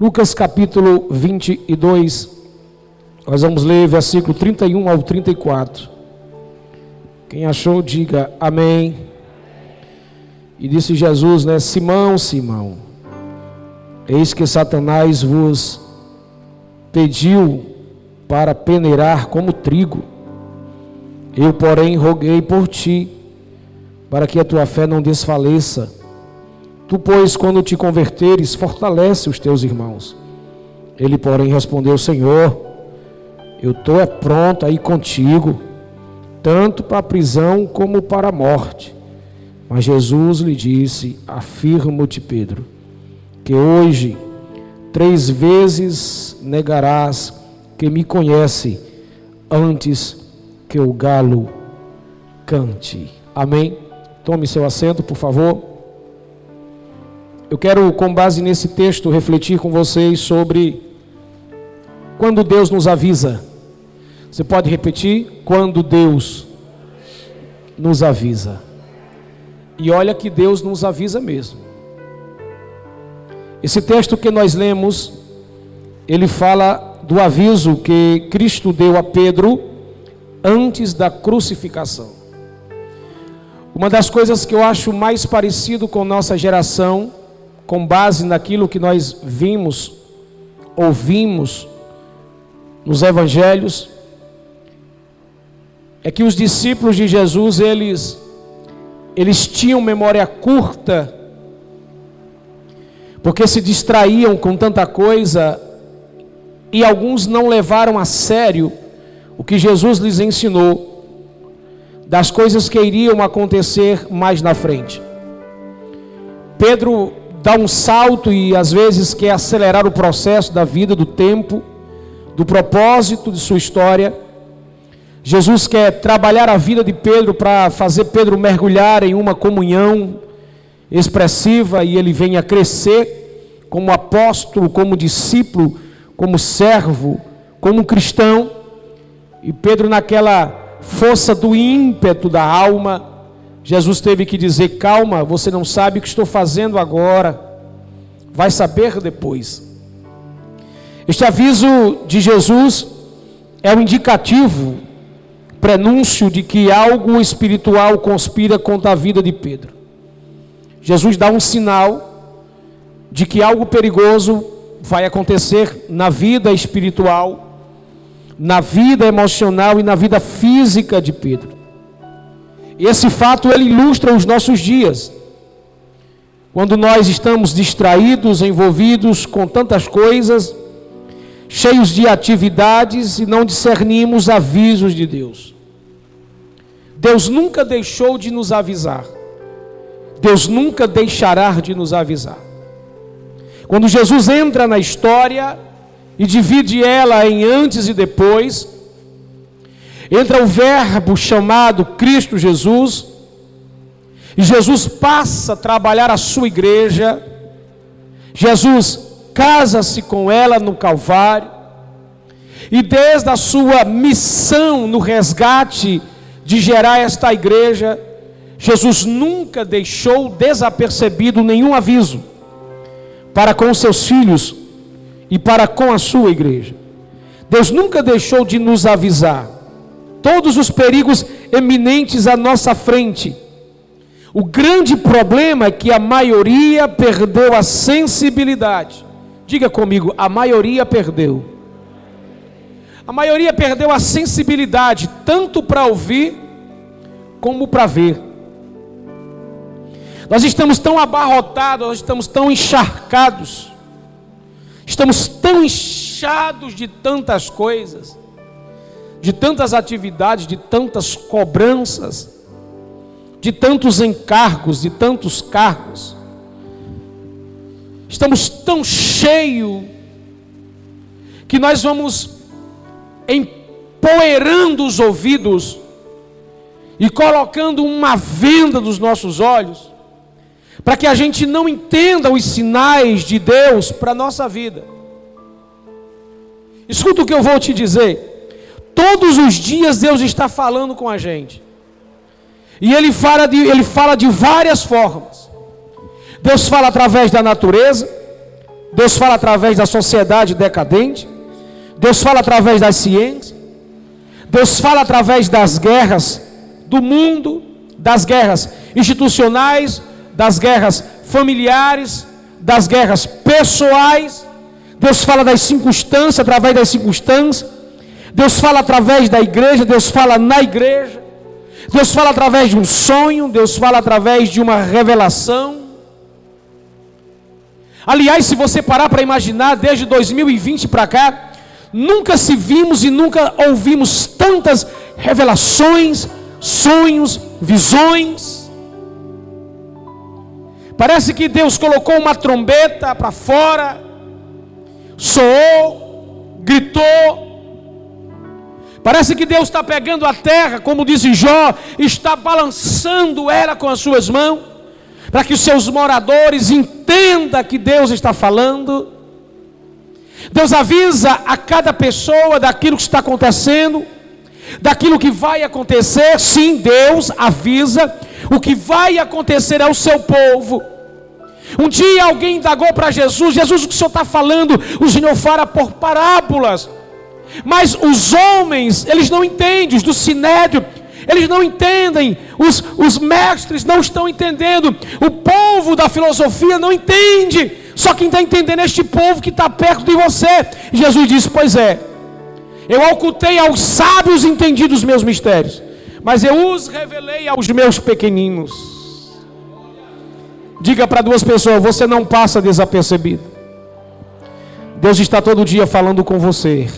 Lucas capítulo 22, nós vamos ler versículo 31 ao 34. Quem achou, diga amém. E disse Jesus, né? Simão, Simão, eis que Satanás vos pediu para peneirar como trigo. Eu, porém, roguei por ti, para que a tua fé não desfaleça. Tu, pois, quando te converteres, fortalece os teus irmãos. Ele, porém, respondeu: Senhor, eu estou é pronto aí contigo, tanto para a prisão como para a morte. Mas Jesus lhe disse: Afirmo-te, Pedro, que hoje três vezes negarás que me conhece antes que o galo cante. Amém? Tome seu assento, por favor. Eu quero, com base nesse texto, refletir com vocês sobre quando Deus nos avisa. Você pode repetir? Quando Deus nos avisa. E olha que Deus nos avisa mesmo. Esse texto que nós lemos, ele fala do aviso que Cristo deu a Pedro antes da crucificação. Uma das coisas que eu acho mais parecido com nossa geração, com base naquilo que nós vimos, ouvimos nos evangelhos, é que os discípulos de Jesus, eles eles tinham memória curta, porque se distraíam com tanta coisa, e alguns não levaram a sério o que Jesus lhes ensinou, das coisas que iriam acontecer mais na frente. Pedro dá um salto e às vezes quer acelerar o processo da vida, do tempo, do propósito de sua história Jesus quer trabalhar a vida de Pedro para fazer Pedro mergulhar em uma comunhão expressiva e ele venha crescer como apóstolo, como discípulo, como servo, como cristão. E Pedro, naquela força do ímpeto da alma, Jesus teve que dizer: Calma, você não sabe o que estou fazendo agora, vai saber depois. Este aviso de Jesus é um indicativo prenúncio de que algo espiritual conspira contra a vida de Pedro. Jesus dá um sinal de que algo perigoso vai acontecer na vida espiritual, na vida emocional e na vida física de Pedro. E esse fato ele ilustra os nossos dias. Quando nós estamos distraídos, envolvidos com tantas coisas, cheios de atividades e não discernimos avisos de Deus. Deus nunca deixou de nos avisar. Deus nunca deixará de nos avisar. Quando Jesus entra na história e divide ela em antes e depois, entra o Verbo chamado Cristo Jesus, e Jesus passa a trabalhar a sua igreja, Jesus casa-se com ela no Calvário, e desde a sua missão no resgate de gerar esta igreja, Jesus nunca deixou desapercebido nenhum aviso para com seus filhos e para com a sua igreja. Deus nunca deixou de nos avisar todos os perigos eminentes à nossa frente o grande problema é que a maioria perdeu a sensibilidade Diga comigo, a maioria perdeu. A maioria perdeu a sensibilidade, tanto para ouvir como para ver. Nós estamos tão abarrotados, nós estamos tão encharcados, estamos tão inchados de tantas coisas, de tantas atividades, de tantas cobranças, de tantos encargos, de tantos cargos estamos tão cheios que nós vamos empoeirando os ouvidos e colocando uma venda dos nossos olhos, para que a gente não entenda os sinais de Deus para a nossa vida. Escuta o que eu vou te dizer. Todos os dias Deus está falando com a gente. E Ele fala de, ele fala de várias formas. Deus fala através da natureza, Deus fala através da sociedade decadente. Deus fala através das ciências. Deus fala através das guerras do mundo, das guerras institucionais, das guerras familiares, das guerras pessoais. Deus fala das circunstâncias, através das circunstâncias. Deus fala através da igreja, Deus fala na igreja. Deus fala através de um sonho, Deus fala através de uma revelação. Aliás, se você parar para imaginar, desde 2020 para cá, nunca se vimos e nunca ouvimos tantas revelações, sonhos, visões. Parece que Deus colocou uma trombeta para fora, soou, gritou, Parece que Deus está pegando a terra, como diz Jó, está balançando ela com as suas mãos, para que os seus moradores entendam que Deus está falando. Deus avisa a cada pessoa daquilo que está acontecendo, daquilo que vai acontecer. Sim, Deus avisa o que vai acontecer ao seu povo. Um dia alguém indagou para Jesus: Jesus, o que o senhor está falando? O Senhor fala por parábolas. Mas os homens, eles não entendem, os do sinédrio, eles não entendem, os, os mestres não estão entendendo, o povo da filosofia não entende, só quem está entendendo é este povo que está perto de você. Jesus disse: Pois é, eu ocultei aos sábios entendidos os meus mistérios, mas eu os revelei aos meus pequeninos. Diga para duas pessoas: Você não passa desapercebido. Deus está todo dia falando com você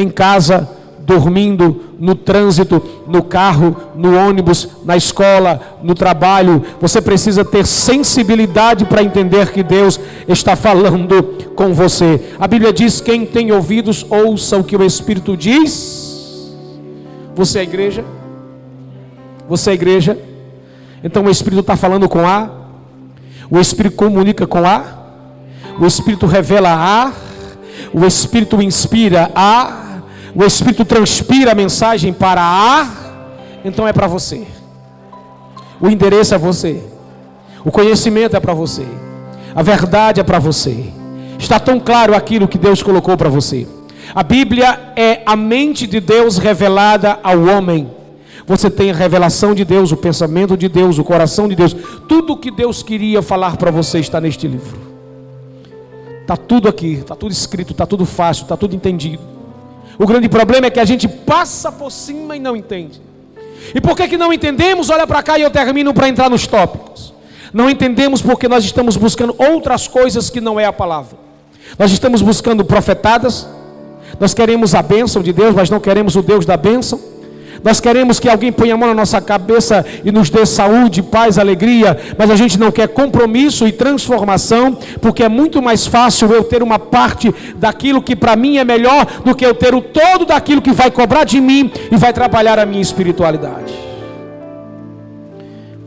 em casa, dormindo, no trânsito, no carro, no ônibus, na escola, no trabalho. Você precisa ter sensibilidade para entender que Deus está falando com você. A Bíblia diz: quem tem ouvidos, ouça o que o Espírito diz. Você é igreja? Você é igreja? Então o Espírito está falando com A, o Espírito comunica com A, o Espírito revela A, o Espírito inspira A o Espírito transpira a mensagem para A, então é para você. O endereço é você. O conhecimento é para você. A verdade é para você. Está tão claro aquilo que Deus colocou para você. A Bíblia é a mente de Deus revelada ao homem. Você tem a revelação de Deus, o pensamento de Deus, o coração de Deus. Tudo o que Deus queria falar para você está neste livro. Está tudo aqui, está tudo escrito, está tudo fácil, está tudo entendido. O grande problema é que a gente passa por cima e não entende. E por que, que não entendemos? Olha para cá e eu termino para entrar nos tópicos. Não entendemos porque nós estamos buscando outras coisas que não é a palavra. Nós estamos buscando profetadas, nós queremos a bênção de Deus, mas não queremos o Deus da bênção. Nós queremos que alguém ponha a mão na nossa cabeça e nos dê saúde, paz, alegria, mas a gente não quer compromisso e transformação, porque é muito mais fácil eu ter uma parte daquilo que para mim é melhor do que eu ter o todo daquilo que vai cobrar de mim e vai trabalhar a minha espiritualidade.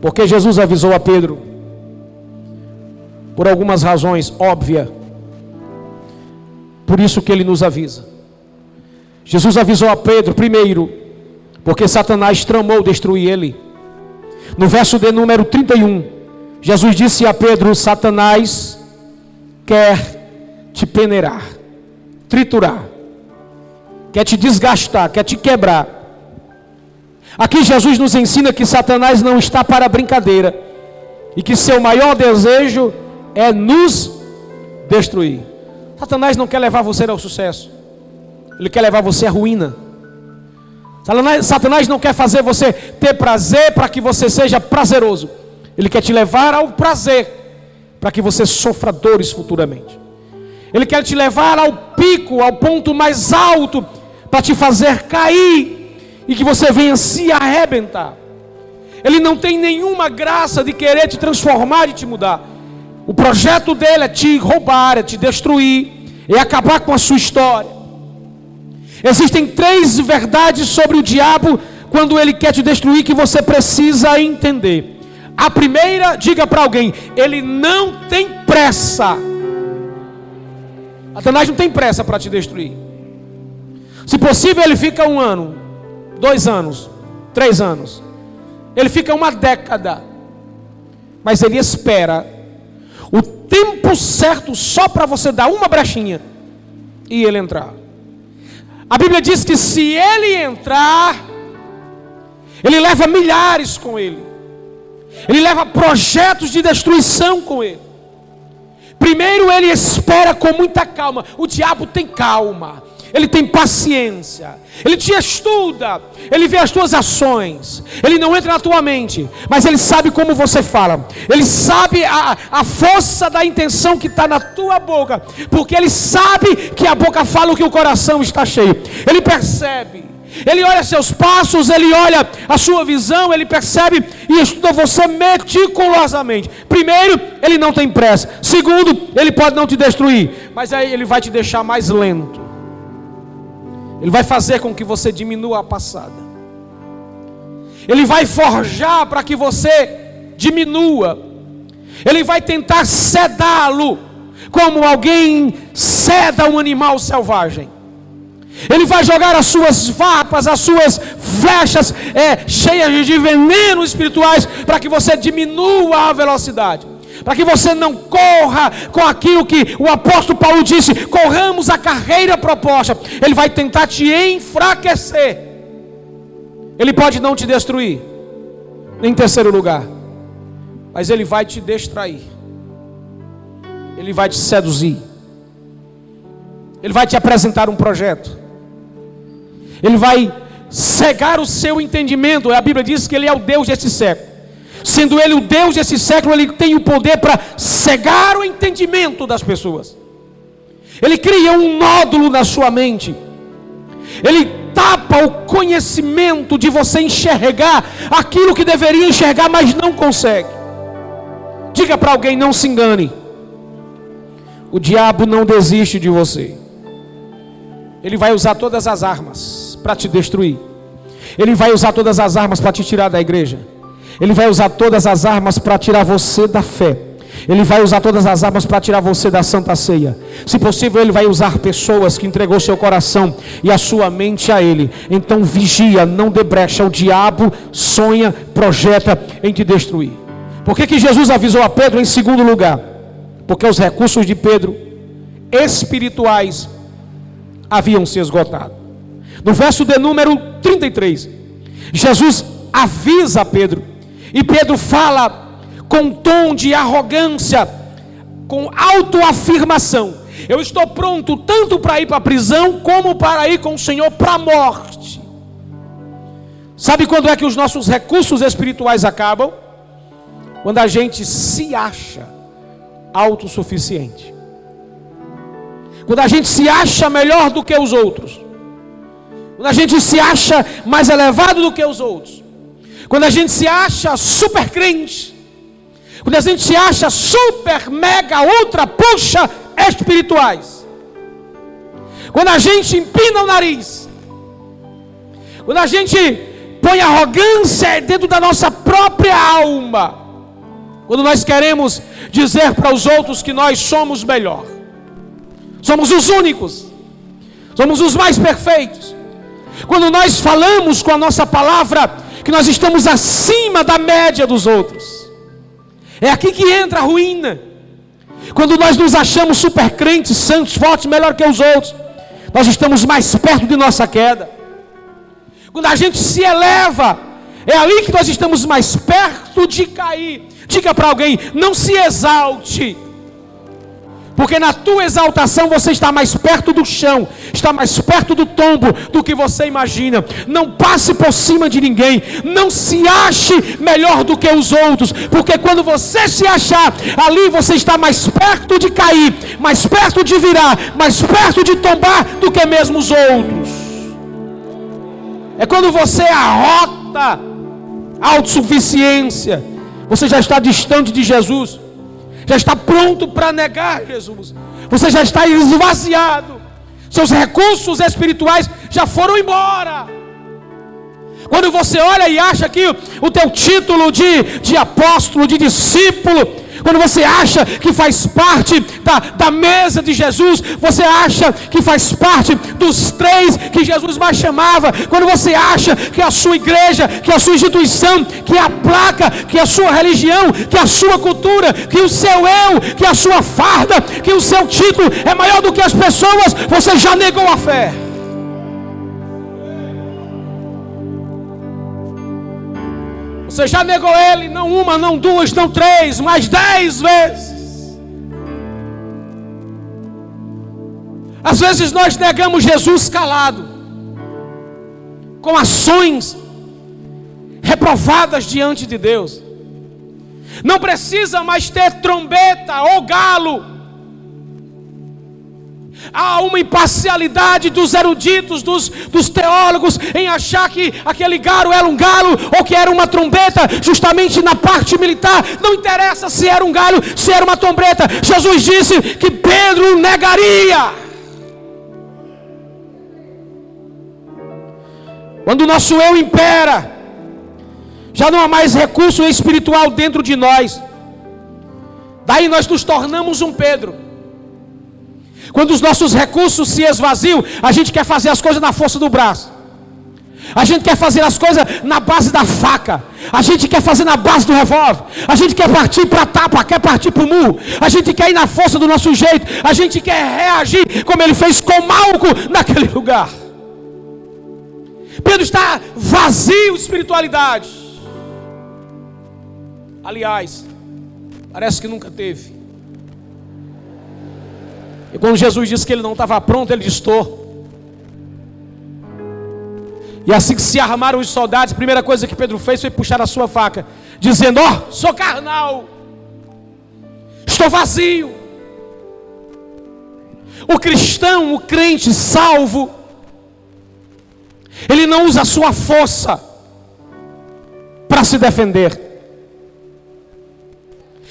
Porque Jesus avisou a Pedro, por algumas razões óbvias, por isso que ele nos avisa. Jesus avisou a Pedro, primeiro, porque Satanás tramou destruir ele. No verso de número 31, Jesus disse a Pedro: Satanás quer te peneirar, triturar, quer te desgastar, quer te quebrar. Aqui Jesus nos ensina que Satanás não está para brincadeira e que seu maior desejo é nos destruir. Satanás não quer levar você ao sucesso, ele quer levar você à ruína. Satanás não quer fazer você ter prazer para que você seja prazeroso. Ele quer te levar ao prazer para que você sofra dores futuramente. Ele quer te levar ao pico, ao ponto mais alto, para te fazer cair e que você venha se arrebentar. Ele não tem nenhuma graça de querer te transformar e te mudar. O projeto dele é te roubar, é te destruir, é acabar com a sua história. Existem três verdades sobre o diabo quando ele quer te destruir que você precisa entender. A primeira, diga para alguém, ele não tem pressa. Satanás não tem pressa para te destruir. Se possível, ele fica um ano, dois anos, três anos. Ele fica uma década. Mas ele espera o tempo certo só para você dar uma brechinha e ele entrar. A Bíblia diz que se ele entrar, ele leva milhares com ele. Ele leva projetos de destruição com ele. Primeiro ele espera com muita calma. O diabo tem calma. Ele tem paciência, Ele te estuda, Ele vê as tuas ações, Ele não entra na tua mente, mas Ele sabe como você fala, Ele sabe a, a força da intenção que está na tua boca, porque Ele sabe que a boca fala o que o coração está cheio, Ele percebe. Ele olha seus passos, ele olha a sua visão, ele percebe e estuda você meticulosamente. Primeiro, ele não tem pressa. Segundo, ele pode não te destruir, mas aí ele vai te deixar mais lento. Ele vai fazer com que você diminua a passada. Ele vai forjar para que você diminua. Ele vai tentar sedá-lo, como alguém ceda um animal selvagem. Ele vai jogar as suas vapas, as suas flechas é, cheias de veneno espirituais, para que você diminua a velocidade para que você não corra com aquilo que o apóstolo Paulo disse: corramos a carreira proposta. Ele vai tentar te enfraquecer. Ele pode não te destruir, em terceiro lugar, mas ele vai te distrair, ele vai te seduzir, ele vai te apresentar um projeto, ele vai cegar o seu entendimento. A Bíblia diz que ele é o Deus desse século. Sendo Ele o Deus desse século, Ele tem o poder para cegar o entendimento das pessoas. Ele cria um nódulo na sua mente. Ele tapa o conhecimento de você enxergar aquilo que deveria enxergar, mas não consegue. Diga para alguém: não se engane. O diabo não desiste de você. Ele vai usar todas as armas para te destruir. Ele vai usar todas as armas para te tirar da igreja. Ele vai usar todas as armas para tirar você da fé. Ele vai usar todas as armas para tirar você da santa ceia. Se possível, ele vai usar pessoas que entregou seu coração e a sua mente a ele. Então vigia, não debrecha. O diabo sonha, projeta em te destruir. Por que, que Jesus avisou a Pedro em segundo lugar? Porque os recursos de Pedro espirituais haviam se esgotado. No verso de número 33, Jesus avisa Pedro e Pedro fala com tom de arrogância, com autoafirmação: Eu estou pronto tanto para ir para a prisão, como para ir com o Senhor para a morte. Sabe quando é que os nossos recursos espirituais acabam? Quando a gente se acha autossuficiente. Quando a gente se acha melhor do que os outros. Quando a gente se acha mais elevado do que os outros. Quando a gente se acha super crente, quando a gente se acha super, mega, ultra, puxa espirituais, quando a gente empina o nariz, quando a gente põe arrogância dentro da nossa própria alma, quando nós queremos dizer para os outros que nós somos melhor, somos os únicos, somos os mais perfeitos, quando nós falamos com a nossa palavra que nós estamos acima da média dos outros. É aqui que entra a ruína. Quando nós nos achamos super crentes, santos, fortes, melhor que os outros, nós estamos mais perto de nossa queda. Quando a gente se eleva, é ali que nós estamos mais perto de cair. Diga para alguém: não se exalte. Porque na tua exaltação você está mais perto do chão, está mais perto do tombo do que você imagina. Não passe por cima de ninguém, não se ache melhor do que os outros, porque quando você se achar, ali você está mais perto de cair, mais perto de virar, mais perto de tombar do que mesmo os outros. É quando você arrota a autossuficiência, você já está distante de Jesus já está pronto para negar Jesus. Você já está esvaziado. Seus recursos espirituais já foram embora. Quando você olha e acha que o teu título de, de apóstolo, de discípulo, quando você acha que faz parte da, da mesa de Jesus, você acha que faz parte dos três que Jesus mais chamava, quando você acha que a sua igreja, que a sua instituição, que a placa, que a sua religião, que a sua cultura, que o seu eu, que a sua farda, que o seu título é maior do que as pessoas, você já negou a fé. Você já negou ele, não uma, não duas, não três, mas dez vezes. Às vezes nós negamos Jesus calado, com ações reprovadas diante de Deus. Não precisa mais ter trombeta ou galo Há uma imparcialidade dos eruditos, dos, dos teólogos, em achar que aquele galo era um galo ou que era uma trombeta, justamente na parte militar. Não interessa se era um galho, se era uma trombeta. Jesus disse que Pedro negaria. Quando o nosso eu impera, já não há mais recurso espiritual dentro de nós. Daí nós nos tornamos um Pedro. Quando os nossos recursos se esvaziam, a gente quer fazer as coisas na força do braço. A gente quer fazer as coisas na base da faca. A gente quer fazer na base do revólver. A gente quer partir para a tapa, quer partir para o murro. A gente quer ir na força do nosso jeito. A gente quer reagir como ele fez com Malco naquele lugar. Pedro está vazio de espiritualidade. Aliás, parece que nunca teve. E quando Jesus disse que ele não estava pronto, ele estou. E assim que se armaram os soldados, a primeira coisa que Pedro fez foi puxar a sua faca, dizendo: Ó, oh, sou carnal, estou vazio. O cristão, o crente salvo, ele não usa a sua força para se defender.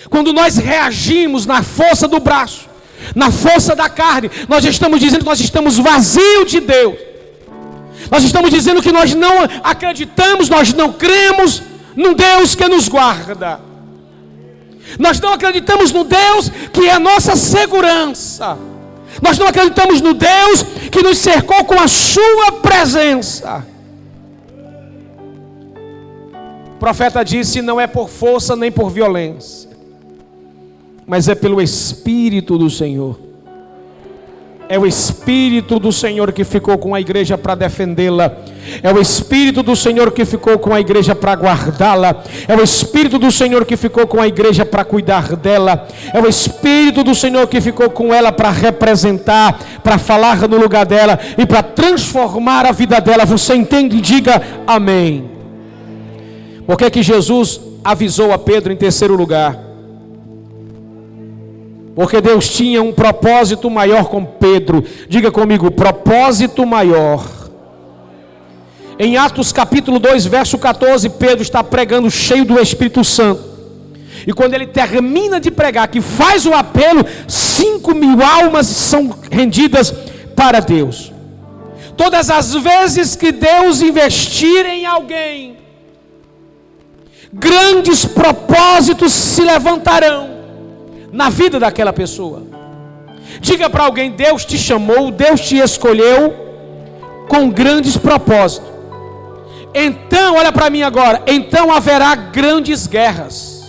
Quando nós reagimos na força do braço, na força da carne, nós estamos dizendo que nós estamos vazios de Deus. Nós estamos dizendo que nós não acreditamos, nós não cremos num Deus que nos guarda. Nós não acreditamos no Deus que é a nossa segurança. Nós não acreditamos no Deus que nos cercou com a sua presença. O profeta disse: não é por força nem por violência mas é pelo Espírito do Senhor. É o Espírito do Senhor que ficou com a igreja para defendê-la. É o Espírito do Senhor que ficou com a igreja para guardá-la. É o Espírito do Senhor que ficou com a igreja para cuidar dela. É o Espírito do Senhor que ficou com ela para representar, para falar no lugar dela e para transformar a vida dela. Você entende? Diga amém. Por que, que Jesus avisou a Pedro em terceiro lugar? Porque Deus tinha um propósito maior com Pedro. Diga comigo, propósito maior. Em Atos capítulo 2, verso 14, Pedro está pregando cheio do Espírito Santo. E quando ele termina de pregar, que faz o apelo, cinco mil almas são rendidas para Deus. Todas as vezes que Deus investir em alguém, grandes propósitos se levantarão na vida daquela pessoa. Diga para alguém: Deus te chamou, Deus te escolheu com grandes propósitos. Então, olha para mim agora: então haverá grandes guerras.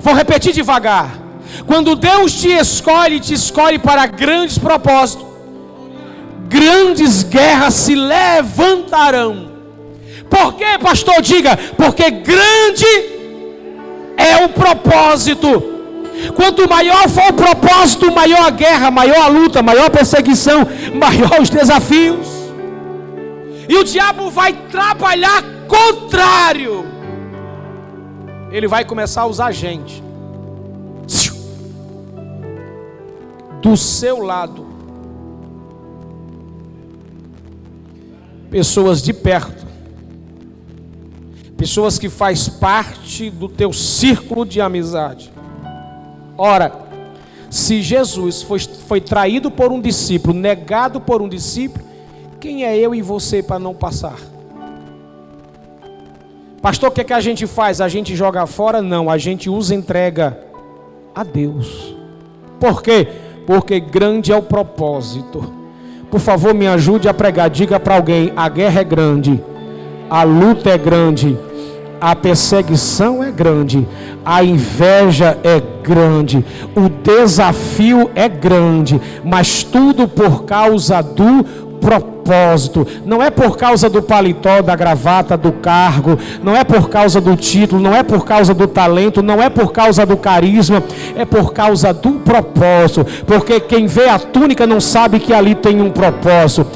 Vou repetir devagar. Quando Deus te escolhe, te escolhe para grandes propósitos, grandes guerras se levantarão. Por quê, pastor? Diga, porque grande é o propósito. Quanto maior for o propósito, maior a guerra, maior a luta, maior a perseguição, maior os desafios. E o diabo vai trabalhar contrário. Ele vai começar a usar gente do seu lado. Pessoas de perto pessoas que faz parte do teu círculo de amizade. Ora, se Jesus foi, foi traído por um discípulo, negado por um discípulo, quem é eu e você para não passar? Pastor, o que, é que a gente faz? A gente joga fora? Não, a gente usa entrega a Deus. Por quê? Porque grande é o propósito. Por favor, me ajude a pregar. Diga para alguém: a guerra é grande, a luta é grande, a perseguição é grande, a inveja é grande, o desafio é grande, mas tudo por causa do propósito, não é por causa do paletó, da gravata, do cargo, não é por causa do título, não é por causa do talento, não é por causa do carisma, é por causa do propósito. Porque quem vê a túnica não sabe que ali tem um propósito.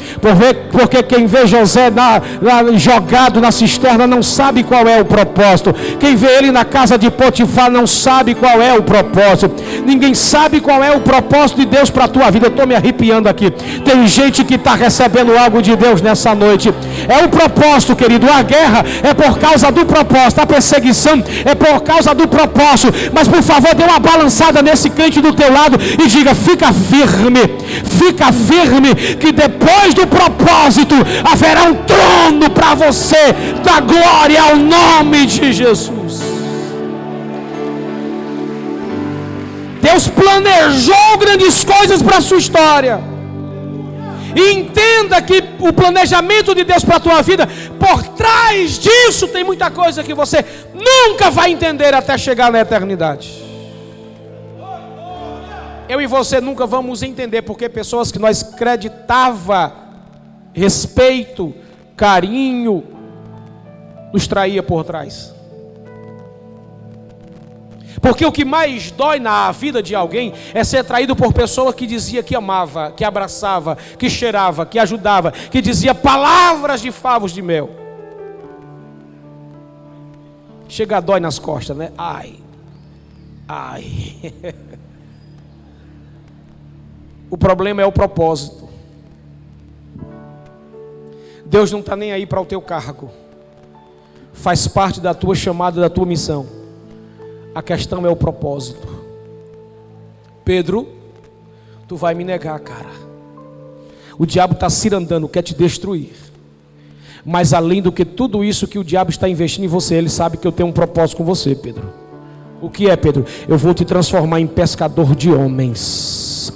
Porque quem vê José na, na, jogado na cisterna não sabe qual é o propósito. Quem vê ele na casa de Potifar não sabe qual é o propósito. Ninguém sabe qual é o propósito de Deus para a tua vida. Eu estou me arrepiando aqui. Tem gente que está recebendo recebendo algo de Deus nessa noite. É o propósito, querido. A guerra é por causa do propósito. A perseguição é por causa do propósito. Mas por favor, dê uma balançada nesse crente do teu lado e diga: fica firme, fica firme, que depois do propósito haverá um trono para você, da glória ao nome de Jesus. Deus planejou grandes coisas para a sua história. E entenda que o planejamento de Deus para a tua vida, por trás disso tem muita coisa que você nunca vai entender até chegar na eternidade. Eu e você nunca vamos entender porque pessoas que nós creditava respeito, carinho, nos traía por trás. Porque o que mais dói na vida de alguém é ser traído por pessoa que dizia que amava, que abraçava, que cheirava, que ajudava, que dizia palavras de favos de mel. Chega a dói nas costas, né? Ai. Ai. o problema é o propósito. Deus não está nem aí para o teu cargo. Faz parte da tua chamada, da tua missão. A questão é o propósito. Pedro, tu vai me negar, cara. O diabo está cirandando, quer te destruir. Mas além do que tudo isso que o diabo está investindo em você, ele sabe que eu tenho um propósito com você, Pedro. O que é, Pedro? Eu vou te transformar em pescador de homens.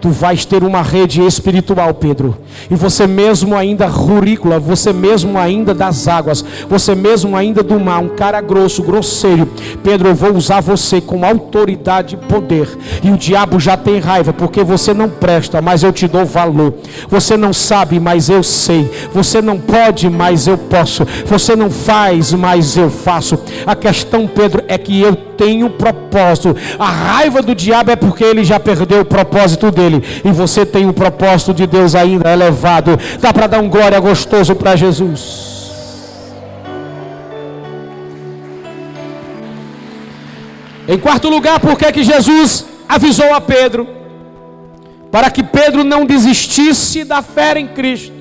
Tu vais ter uma rede espiritual, Pedro. E você mesmo ainda rurícola, você mesmo ainda das águas, você mesmo ainda do mar, um cara grosso, grosseiro. Pedro, eu vou usar você com autoridade e poder. E o diabo já tem raiva, porque você não presta, mas eu te dou valor. Você não sabe, mas eu sei. Você não pode, mas eu posso. Você não faz, mas eu faço. A questão, Pedro, é que eu tenho propósito. A raiva do diabo é porque ele já perdeu o propósito dele dele. E você tem o propósito de Deus ainda elevado. Dá para dar um glória gostoso para Jesus. Em quarto lugar, por que Jesus avisou a Pedro? Para que Pedro não desistisse da fé em Cristo.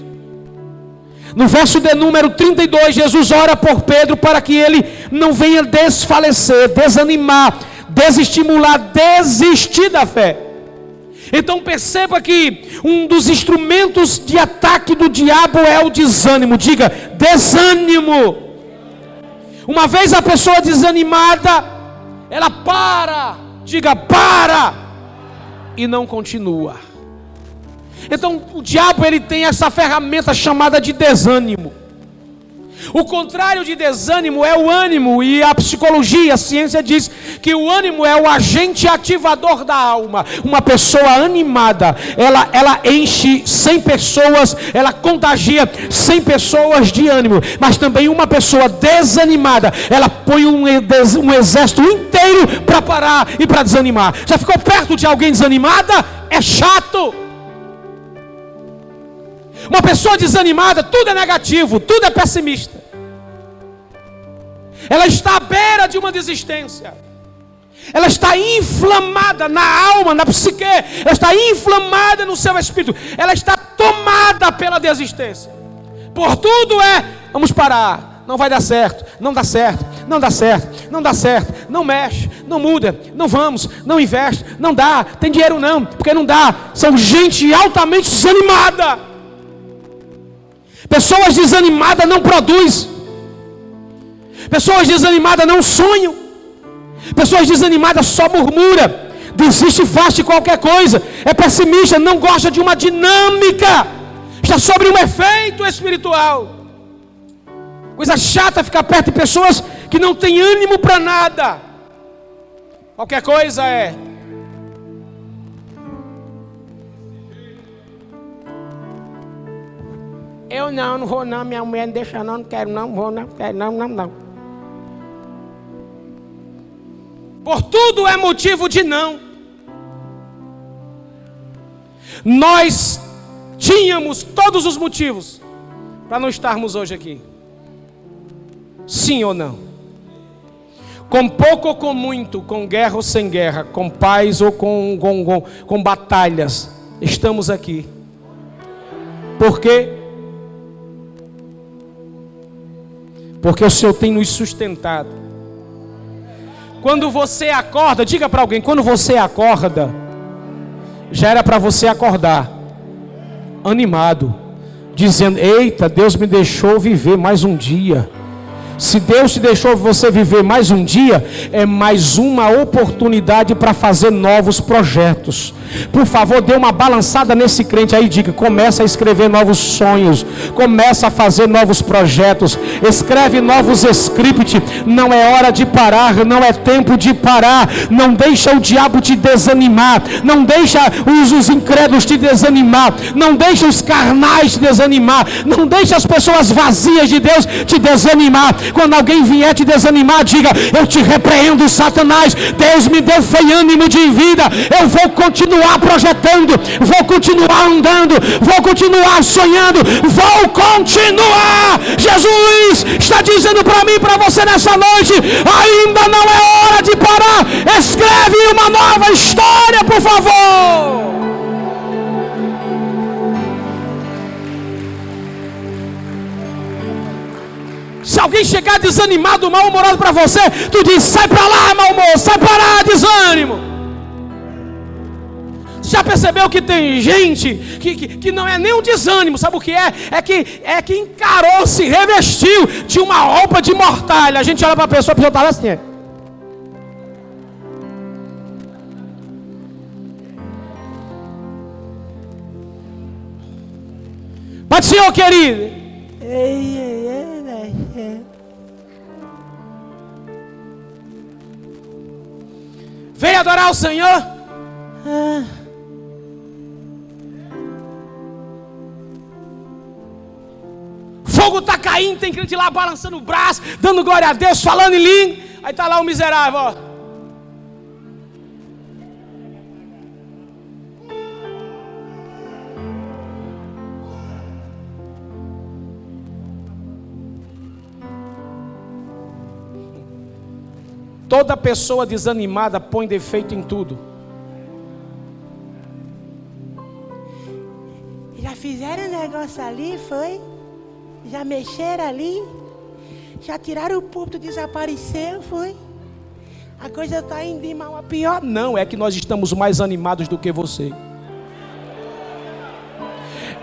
No verso de número 32, Jesus ora por Pedro para que ele não venha desfalecer, desanimar, desestimular, desistir da fé. Então perceba que um dos instrumentos de ataque do diabo é o desânimo. Diga, desânimo. Uma vez a pessoa desanimada, ela para, diga para, e não continua. Então o diabo ele tem essa ferramenta chamada de desânimo. O contrário de desânimo é o ânimo, e a psicologia, a ciência diz que o ânimo é o agente ativador da alma. Uma pessoa animada, ela, ela enche 100 pessoas, ela contagia 100 pessoas de ânimo, mas também uma pessoa desanimada, ela põe um, um exército inteiro para parar e para desanimar. Já ficou perto de alguém desanimada? É chato. Uma pessoa desanimada, tudo é negativo, tudo é pessimista. Ela está à beira de uma desistência. Ela está inflamada na alma, na psique. Ela está inflamada no seu espírito. Ela está tomada pela desistência. Por tudo é, vamos parar. Não vai dar certo, não dá certo, não dá certo, não dá certo, não mexe, não muda, não vamos, não investe, não dá, tem dinheiro não, porque não dá. São gente altamente desanimada. Pessoas desanimadas não produzem. Pessoas desanimadas não sonham. Pessoas desanimadas só murmura, desiste faz de qualquer coisa, é pessimista, não gosta de uma dinâmica, está sobre um efeito espiritual. Coisa chata ficar perto de pessoas que não têm ânimo para nada. Qualquer coisa é. Eu não, não vou não, minha mulher não deixa não, não quero não, vou não, quero não, não, não. Por tudo é motivo de não. Nós tínhamos todos os motivos para não estarmos hoje aqui. Sim ou não? Com pouco ou com muito, com guerra ou sem guerra, com paz ou com, com, com, com batalhas, estamos aqui. Por quê? Porque o Senhor tem nos sustentado. Quando você acorda, diga para alguém: quando você acorda, já era para você acordar animado, dizendo: Eita, Deus me deixou viver mais um dia. Se Deus te deixou você viver mais um dia, é mais uma oportunidade para fazer novos projetos. Por favor, dê uma balançada nesse crente aí, diga, começa a escrever novos sonhos, começa a fazer novos projetos, escreve novos scripts. Não é hora de parar, não é tempo de parar. Não deixa o diabo te desanimar, não deixa os, os incrédulos te desanimar, não deixa os carnais te desanimar, não deixa as pessoas vazias de Deus te desanimar. Quando alguém vier te desanimar, diga: Eu te repreendo, Satanás. Deus me deu foi ânimo de vida. Eu vou continuar projetando, vou continuar andando, vou continuar sonhando, vou continuar. Jesus está dizendo para mim, para você nessa noite: ainda não é hora de parar. Escreve uma nova história, por favor. Se alguém chegar desanimado, mal-humorado para você, tu diz: sai para lá, mau humor, sai para lá, desânimo. Já percebeu que tem gente que, que, que, não é nem um desânimo, sabe o que é? É que, é que encarou, se revestiu de uma roupa de mortalha. A gente olha para a pessoa, a pessoa está lá assim. É. Pode ser, querido. Ei. Vem adorar o Senhor. Ah. Fogo está caindo, tem crente lá balançando o braço, dando glória a Deus, falando em língua. Aí está lá o miserável, ó. Toda pessoa desanimada põe defeito em tudo. Já fizeram um negócio ali, foi? Já mexeram ali? Já tiraram o púlpito, desapareceu, foi? A coisa está indo de mal a pior? Não, é que nós estamos mais animados do que você.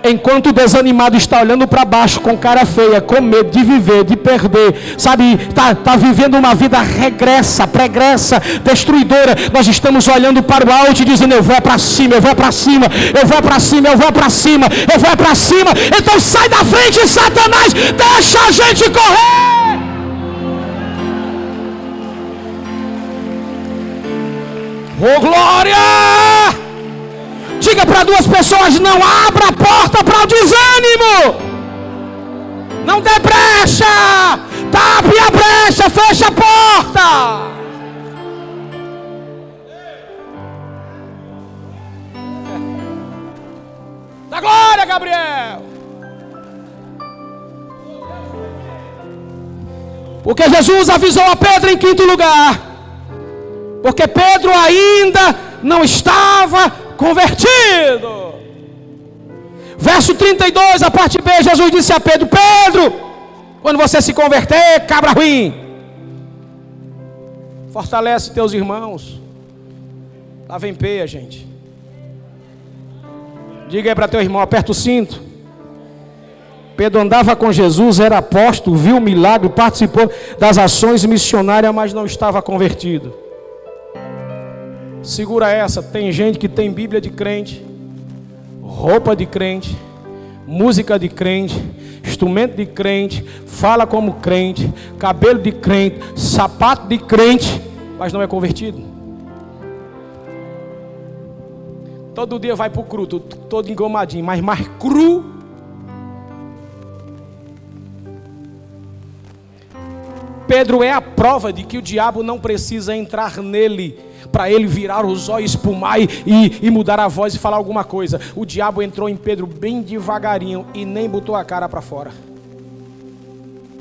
Enquanto o desanimado está olhando para baixo com cara feia, com medo de viver, de perder, sabe, está tá vivendo uma vida regressa, pregressa, destruidora. Nós estamos olhando para o alto e dizendo: Eu vou para cima, eu vou para cima, eu vou para cima, eu vou para cima, eu vou para cima. Então sai da frente, Satanás, deixa a gente correr. Oh glória! Diga para duas pessoas: não abra a porta para o desânimo. Não dê brecha. Tape a brecha, fecha a porta. Da glória, Gabriel. Porque Jesus avisou a Pedro em quinto lugar. Porque Pedro ainda não estava convertido. Verso 32, a parte B, Jesus disse a Pedro: Pedro, quando você se converter, cabra ruim, fortalece teus irmãos. Lá vem peia, gente. Diga aí para teu irmão: aperta o cinto. Pedro andava com Jesus, era apóstolo, viu o milagre, participou das ações missionárias, mas não estava convertido. Segura essa, tem gente que tem Bíblia de crente, roupa de crente, música de crente, instrumento de crente, fala como crente, cabelo de crente, sapato de crente, mas não é convertido. Todo dia vai para o cru, todo engomadinho, mas mais cru Pedro é a prova de que o diabo não precisa entrar nele para ele virar os olhos, espumar e, e, mudar a voz e falar alguma coisa. O diabo entrou em Pedro bem devagarinho e nem botou a cara para fora.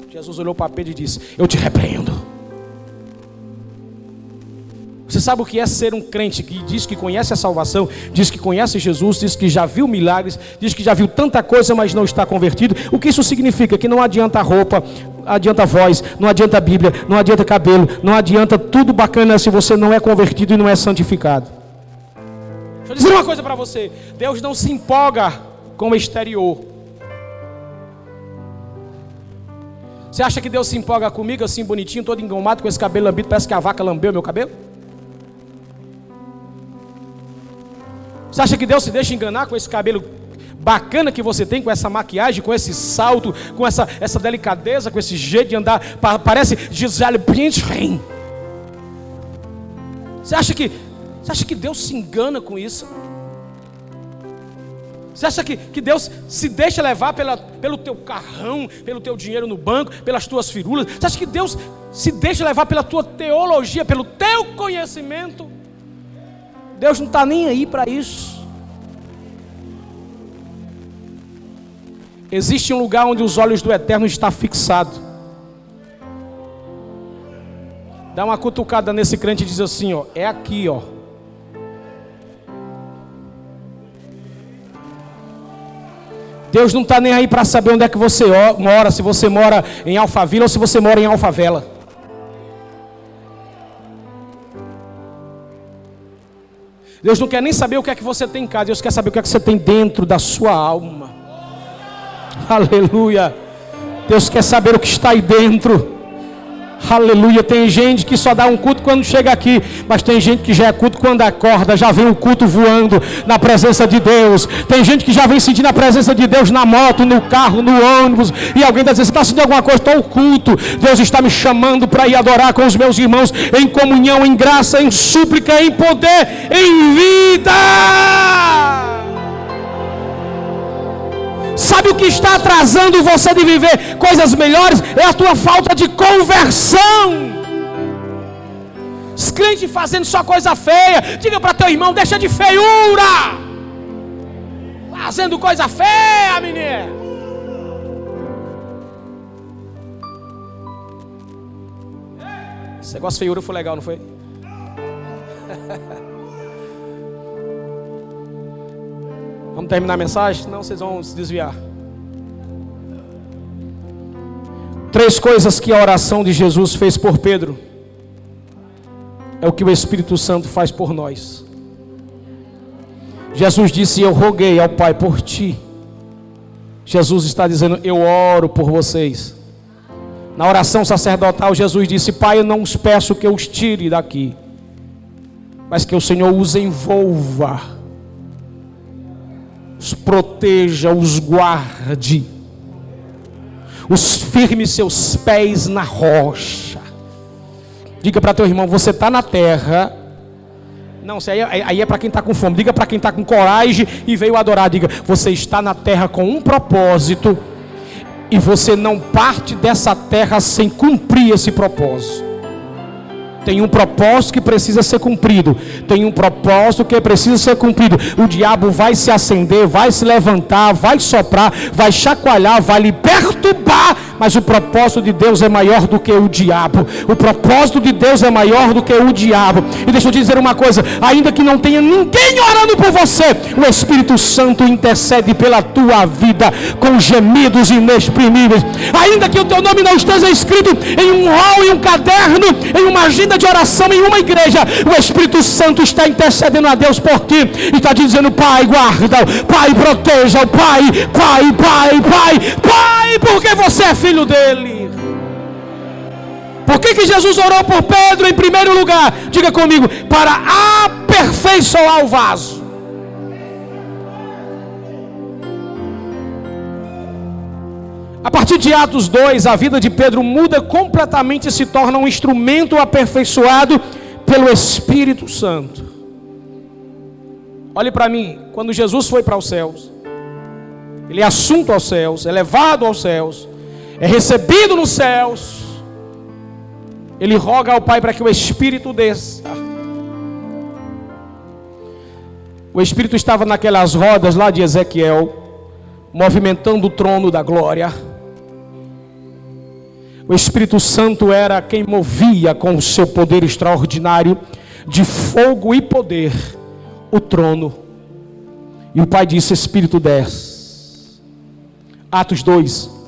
Jesus olhou para Pedro e disse: Eu te repreendo. Você sabe o que é ser um crente que diz que conhece a salvação, diz que conhece Jesus, diz que já viu milagres, diz que já viu tanta coisa, mas não está convertido? O que isso significa? Que não adianta roupa, adianta voz, não adianta Bíblia, não adianta cabelo, não adianta tudo bacana se você não é convertido e não é santificado. Deixa eu dizer uma coisa para você: Deus não se empolga com o exterior. Você acha que Deus se empolga comigo assim bonitinho, todo engomado, com esse cabelo lambido, parece que a vaca lambeu meu cabelo? Você acha que Deus se deixa enganar com esse cabelo bacana que você tem, com essa maquiagem, com esse salto, com essa, essa delicadeza, com esse jeito de andar? Parece Gisele Bündchen. Você acha que você acha que Deus se engana com isso? Você acha que, que Deus se deixa levar pela, pelo teu carrão, pelo teu dinheiro no banco, pelas tuas firulas? Você acha que Deus se deixa levar pela tua teologia, pelo teu conhecimento? Deus não está nem aí para isso. Existe um lugar onde os olhos do Eterno estão fixados. Dá uma cutucada nesse crente e diz assim, ó, é aqui, ó. Deus não está nem aí para saber onde é que você mora, se você mora em Alphaville ou se você mora em Alfavela. Deus não quer nem saber o que é que você tem em casa, Deus quer saber o que é que você tem dentro da sua alma. Aleluia. Deus quer saber o que está aí dentro. Aleluia. Tem gente que só dá um culto quando chega aqui, mas tem gente que já é culto quando acorda, já vem o culto voando na presença de Deus. Tem gente que já vem sentindo a presença de Deus na moto, no carro, no ônibus. E alguém está dizendo: Você está sentindo alguma coisa? Estou culto. Deus está me chamando para ir adorar com os meus irmãos em comunhão, em graça, em súplica, em poder, em vida. Sabe o que está atrasando você de viver coisas melhores? É a tua falta de conversão. Os crentes fazendo só coisa feia. Diga para teu irmão: deixa de feiura. Fazendo coisa feia, menino. Esse negócio feiura foi legal, não foi? Vamos terminar a mensagem? Não, vocês vão se desviar. Três coisas que a oração de Jesus fez por Pedro. É o que o Espírito Santo faz por nós. Jesus disse: Eu roguei ao Pai por ti. Jesus está dizendo: Eu oro por vocês. Na oração sacerdotal, Jesus disse: Pai, eu não os peço que eu os tire daqui, mas que o Senhor os envolva os proteja, os guarde, os firme seus pés na rocha. Diga para teu irmão: você está na terra. Não, aí, é, aí é para quem está com fome. Diga para quem está com coragem e veio adorar. Diga: você está na terra com um propósito. E você não parte dessa terra sem cumprir esse propósito. Tem um propósito que precisa ser cumprido. Tem um propósito que precisa ser cumprido. O diabo vai se acender, vai se levantar, vai soprar, vai chacoalhar, vai lhe perturbar, mas o propósito de Deus é maior do que o diabo. O propósito de Deus é maior do que o diabo. E deixa eu te dizer uma coisa: ainda que não tenha ninguém orando por você, o Espírito Santo intercede pela tua vida com gemidos inexprimíveis. Ainda que o teu nome não esteja escrito em um rol, em um caderno, em uma agenda de oração, em uma igreja, o Espírito Santo está intercedendo a Deus por ti e está dizendo: Pai, guarda, Pai, proteja, Pai, Pai, Pai, Pai, Pai, porque você é filho dele. Por que, que Jesus orou por Pedro em primeiro lugar? Diga comigo, para aperfeiçoar o vaso. A partir de Atos 2, a vida de Pedro muda completamente e se torna um instrumento aperfeiçoado pelo Espírito Santo. Olhe para mim, quando Jesus foi para os céus, ele é assunto aos céus, é levado aos céus, é recebido nos céus. Ele roga ao Pai para que o Espírito desça. O Espírito estava naquelas rodas lá de Ezequiel, movimentando o trono da glória. O Espírito Santo era quem movia com o seu poder extraordinário de fogo e poder o trono. E o Pai disse: Espírito desce. Atos 2.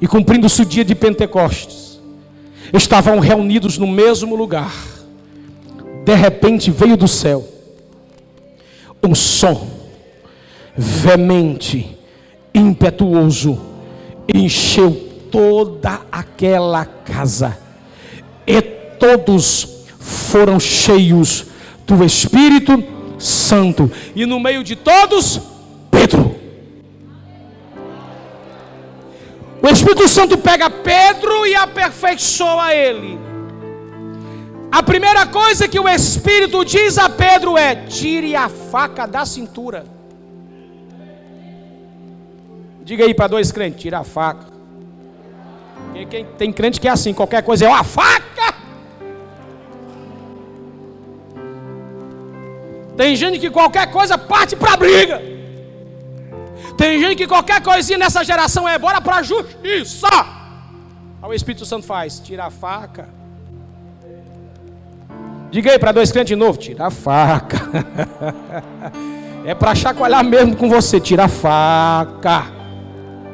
E cumprindo-se o dia de Pentecostes, estavam reunidos no mesmo lugar. De repente veio do céu um som veemente, impetuoso, encheu toda aquela casa, e todos foram cheios do Espírito Santo, e no meio de todos, O Espírito Santo pega Pedro e aperfeiçoa ele. A primeira coisa que o Espírito diz a Pedro é: tire a faca da cintura. Diga aí para dois crentes: tira a faca. Quem, quem, tem crente que é assim, qualquer coisa é uma faca. Tem gente que qualquer coisa parte para briga. Tem gente que qualquer coisinha nessa geração é bora para justiça. Aí o Espírito Santo faz, tira a faca. Diga aí para dois crentes de novo, tira a faca. é para chacoalhar mesmo com você, tira a faca.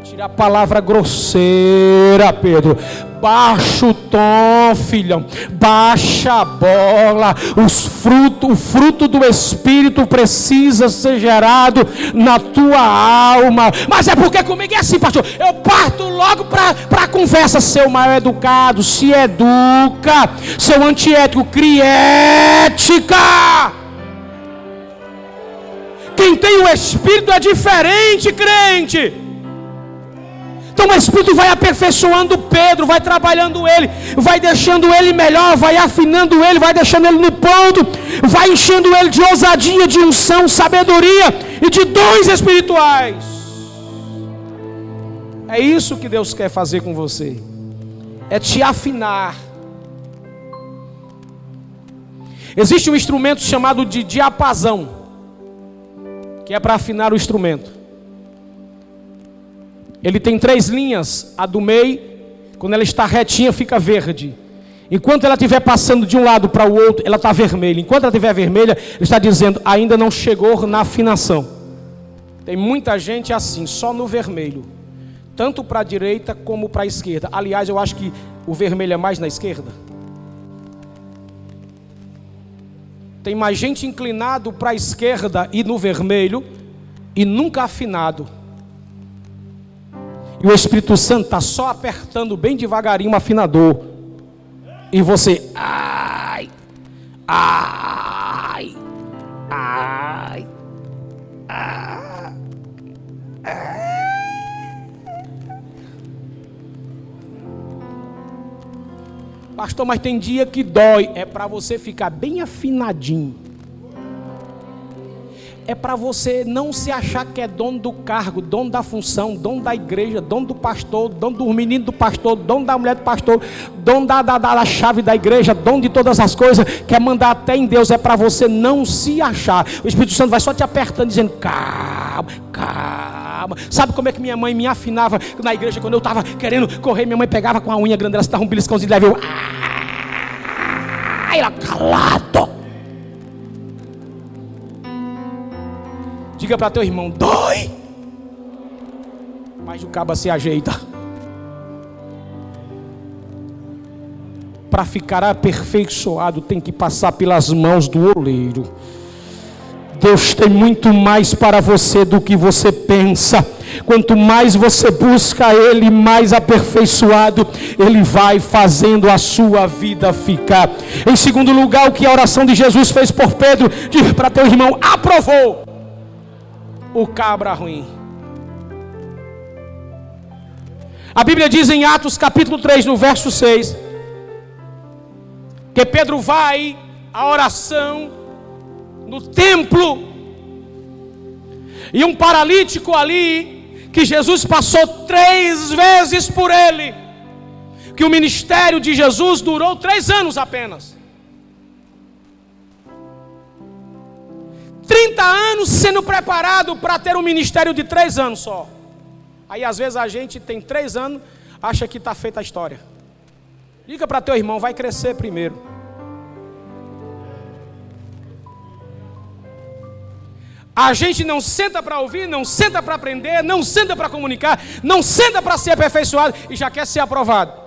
Tira a palavra grosseira, Pedro. Baixa o tom, filhão. Baixa a bola. Os fruto, o fruto do Espírito precisa ser gerado na tua alma. Mas é porque comigo é assim, pastor. Eu parto logo para a conversa. Seu mal educado, se educa. Seu antiético, criética. Quem tem o Espírito é diferente, crente. Então o Espírito vai aperfeiçoando Pedro, vai trabalhando ele, vai deixando ele melhor, vai afinando ele, vai deixando ele no ponto, vai enchendo ele de ousadia, de unção, sabedoria e de dons espirituais. É isso que Deus quer fazer com você. É te afinar. Existe um instrumento chamado de diapasão, que é para afinar o instrumento. Ele tem três linhas. A do meio, quando ela está retinha, fica verde. Enquanto ela estiver passando de um lado para o outro, ela está vermelha. Enquanto ela estiver vermelha, ele está dizendo, ainda não chegou na afinação. Tem muita gente assim, só no vermelho. Tanto para a direita como para a esquerda. Aliás, eu acho que o vermelho é mais na esquerda. Tem mais gente inclinado para a esquerda e no vermelho e nunca afinado. E o Espírito Santo está só apertando bem devagarinho o afinador. E você, ai, ai, ai, ai, Pastor, mas tem dia que dói. É para você ficar bem afinadinho. É para você não se achar que é dono do cargo, dono da função, dono da igreja, dono do pastor, dono do menino do pastor, dono da mulher do pastor, dono da, da, da chave da igreja, dono de todas as coisas, quer mandar até em Deus, é para você não se achar. O Espírito Santo vai só te apertando, dizendo: calma, calma. Sabe como é que minha mãe me afinava na igreja quando eu estava querendo correr? Minha mãe pegava com a unha grande, ela se dava um beliscãozinho e leva eu. Ah, ela calado. Diga para teu irmão: dói. Mas o cabo se ajeita. Para ficar aperfeiçoado, tem que passar pelas mãos do oleiro. Deus tem muito mais para você do que você pensa. Quanto mais você busca Ele, mais aperfeiçoado Ele vai fazendo a sua vida ficar. Em segundo lugar, o que a oração de Jesus fez por Pedro, diz para teu irmão: aprovou o cabra ruim. A Bíblia diz em Atos capítulo 3, no verso 6, que Pedro vai à oração no templo, e um paralítico ali, que Jesus passou três vezes por ele, que o ministério de Jesus durou três anos apenas. 30 anos sendo preparado para ter um ministério de três anos só. Aí às vezes a gente tem três anos, acha que está feita a história. Diga para teu irmão, vai crescer primeiro. A gente não senta para ouvir, não senta para aprender, não senta para comunicar, não senta para ser aperfeiçoado e já quer ser aprovado.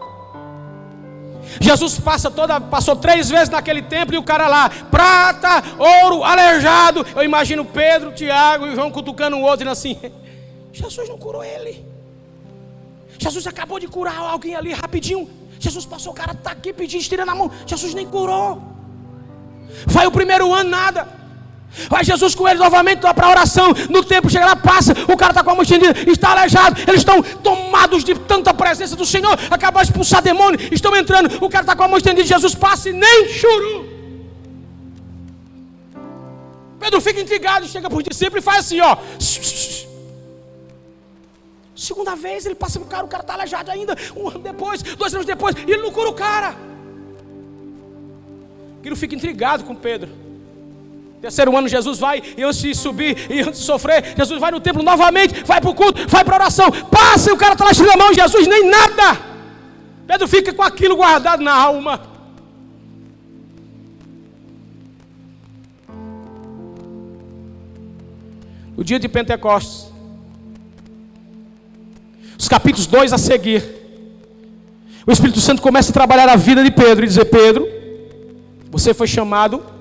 Jesus passa toda, passou três vezes naquele templo e o cara lá, prata, ouro, aleijado. Eu imagino Pedro, Tiago e João cutucando o outro e assim: Jesus não curou ele. Jesus acabou de curar alguém ali rapidinho. Jesus passou, o cara está aqui pedindo, estirando a mão. Jesus nem curou. Vai o primeiro ano, nada. Vai Jesus com ele novamente lá para a oração. No tempo chega lá, passa. O cara está com a mão estendida, está aleijado. Eles estão tomados de tanta presença do Senhor. Acabou de expulsar demônio. Estão entrando. O cara está com a mão estendida. Jesus passa e nem churu. Pedro fica intrigado. Chega para os discípulos e faz assim: ó. Segunda vez ele passa para o cara. O cara está aleijado ainda. Um ano depois, dois anos depois. E ele não cura o cara. Ele fica intrigado com Pedro. Terceiro ano, Jesus vai, e antes de subir, e antes de sofrer, Jesus vai no templo novamente, vai para o culto, vai para a oração, passa e o cara está lá estirando a mão, Jesus nem nada. Pedro fica com aquilo guardado na alma. O dia de Pentecostes, os capítulos 2 a seguir, o Espírito Santo começa a trabalhar a vida de Pedro e dizer: Pedro, você foi chamado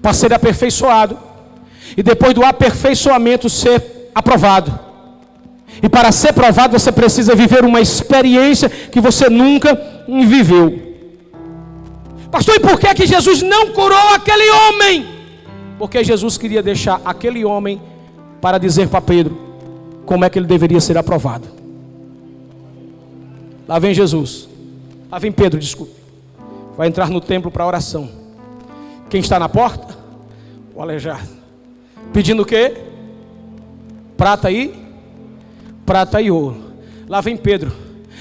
para ser aperfeiçoado, e depois do aperfeiçoamento ser aprovado. E para ser provado, você precisa viver uma experiência que você nunca viveu. Pastor, e por que, que Jesus não curou aquele homem? Porque Jesus queria deixar aquele homem para dizer para Pedro como é que ele deveria ser aprovado. Lá vem Jesus. Lá vem Pedro, desculpe. Vai entrar no templo para oração. Quem está na porta? O aleijado. Pedindo o quê? Prata e prata e ouro. Lá vem Pedro.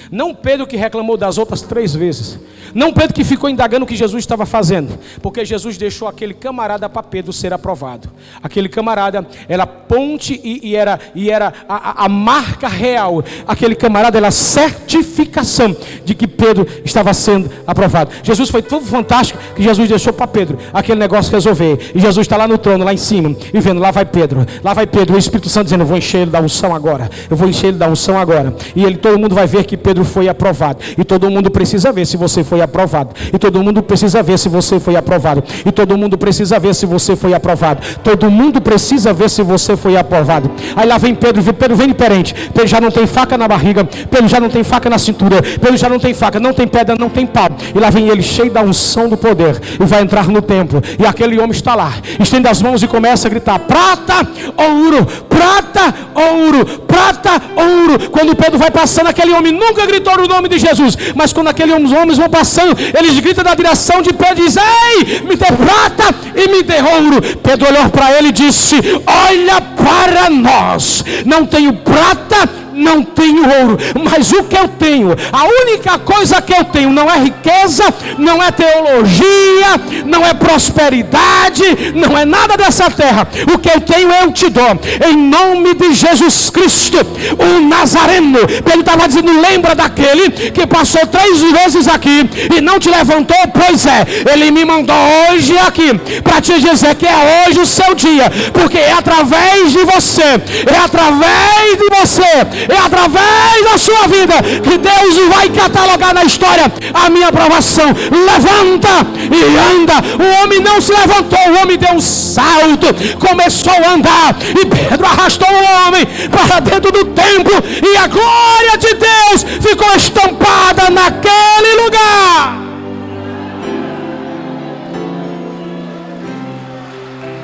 Não Pedro que reclamou das outras três vezes. Não Pedro que ficou indagando o que Jesus estava fazendo, porque Jesus deixou aquele camarada para Pedro ser aprovado. Aquele camarada era ponte e, e era, e era a, a, marca real. Aquele camarada era a certificação de que Pedro estava sendo aprovado. Jesus foi tão fantástico que Jesus deixou para Pedro aquele negócio resolver. E Jesus está lá no trono, lá em cima, e vendo, lá vai Pedro, lá vai Pedro, o Espírito Santo dizendo: Eu vou encher ele da unção agora, eu vou encher ele da unção agora. E ele, todo mundo vai ver que Pedro foi aprovado. E todo mundo precisa ver se você foi foi aprovado. E todo mundo precisa ver se você foi aprovado. E todo mundo precisa ver se você foi aprovado. Todo mundo precisa ver se você foi aprovado. Aí lá vem Pedro, Pedro vem diferente. Pedro já não tem faca na barriga, Pedro já não tem faca na cintura, Pedro já não tem faca, não tem pedra, não tem pau. E lá vem ele cheio da unção do poder e vai entrar no templo. E aquele homem está lá, estende as mãos e começa a gritar: prata, ouro, prata, ouro, prata, ouro. Quando Pedro vai passando, aquele homem nunca gritou o nome de Jesus, mas quando aqueles homens vão passando, conversando, eles gritam na direção de Pedro e dizem: Ei, me dê prata e me dê ouro. Pedro olhou para ele e disse: Olha para nós, não tenho prata não tenho ouro, mas o que eu tenho, a única coisa que eu tenho não é riqueza, não é teologia, não é prosperidade, não é nada dessa terra. O que eu tenho eu te dou, em nome de Jesus Cristo, o Nazareno. Ele estava dizendo: lembra daquele que passou três vezes aqui e não te levantou? Pois é, ele me mandou hoje aqui para te dizer que é hoje o seu dia, porque é através de você, é através de você é através da sua vida que Deus vai catalogar na história a minha aprovação. Levanta e anda. O homem não se levantou, o homem deu um salto, começou a andar. E Pedro arrastou o homem para dentro do templo. E a glória de Deus ficou estampada naquele lugar.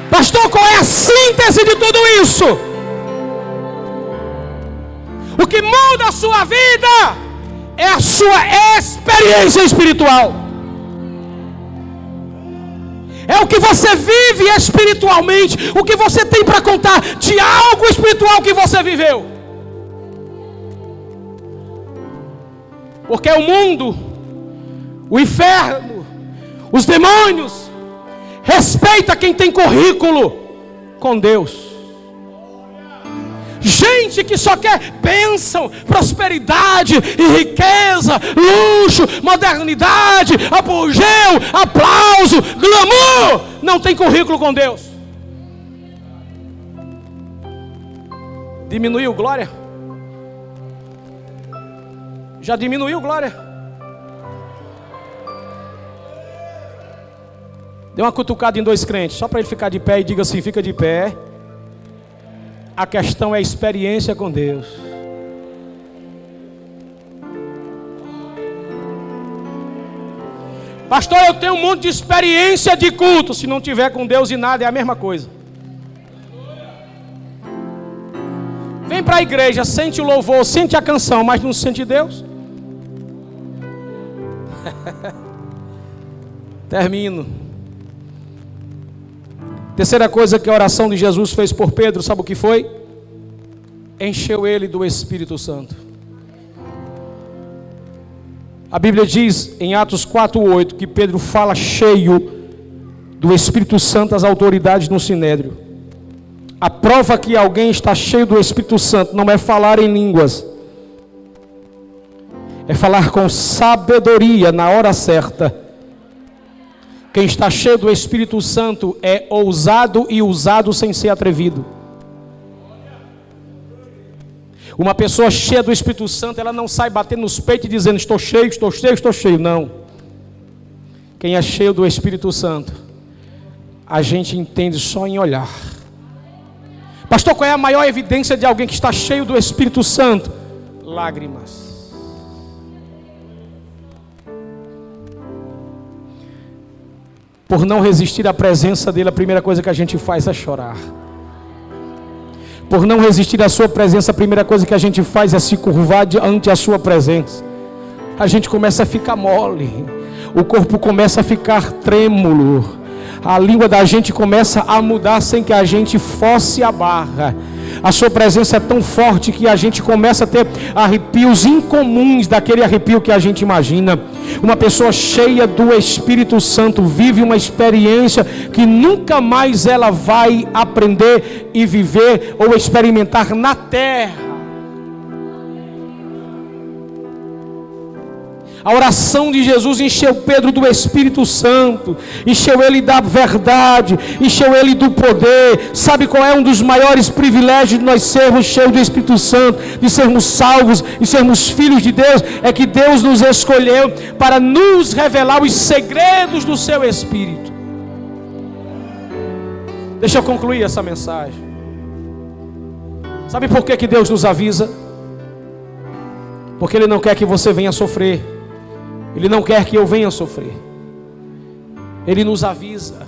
Pastor, qual é a síntese de tudo isso? O que muda a sua vida é a sua experiência espiritual. É o que você vive espiritualmente, o que você tem para contar de algo espiritual que você viveu. Porque o mundo, o inferno, os demônios, respeita quem tem currículo com Deus. Gente que só quer bênção, prosperidade e riqueza, luxo, modernidade, apogeu, aplauso, glamour, não tem currículo com Deus. Diminuiu glória? Já diminuiu glória? Dê uma cutucada em dois crentes, só para ele ficar de pé e diga assim: fica de pé. A questão é a experiência com Deus. Pastor, eu tenho um monte de experiência de culto. Se não tiver com Deus e nada, é a mesma coisa. Vem para a igreja, sente o louvor, sente a canção, mas não sente Deus. Termino. Terceira coisa que a oração de Jesus fez por Pedro, sabe o que foi? Encheu ele do Espírito Santo. A Bíblia diz em Atos 4:8 que Pedro fala cheio do Espírito Santo às autoridades no sinédrio. A prova que alguém está cheio do Espírito Santo não é falar em línguas, é falar com sabedoria na hora certa quem está cheio do Espírito Santo é ousado e usado sem ser atrevido. Uma pessoa cheia do Espírito Santo, ela não sai batendo nos peitos e dizendo: Estou cheio, estou cheio, estou cheio. Não. Quem é cheio do Espírito Santo, a gente entende só em olhar. Pastor, qual é a maior evidência de alguém que está cheio do Espírito Santo? Lágrimas. Por não resistir à presença dele, a primeira coisa que a gente faz é chorar. Por não resistir à sua presença, a primeira coisa que a gente faz é se curvar ante a sua presença. A gente começa a ficar mole, o corpo começa a ficar trêmulo, a língua da gente começa a mudar sem que a gente fosse a barra. A sua presença é tão forte que a gente começa a ter arrepios incomuns daquele arrepio que a gente imagina. Uma pessoa cheia do Espírito Santo vive uma experiência que nunca mais ela vai aprender e viver ou experimentar na terra. A oração de Jesus encheu Pedro do Espírito Santo, encheu ele da verdade, encheu ele do poder. Sabe qual é um dos maiores privilégios de nós sermos cheios do Espírito Santo, de sermos salvos e sermos filhos de Deus? É que Deus nos escolheu para nos revelar os segredos do seu Espírito. Deixa eu concluir essa mensagem. Sabe por que, que Deus nos avisa? Porque Ele não quer que você venha sofrer. Ele não quer que eu venha sofrer. Ele nos avisa.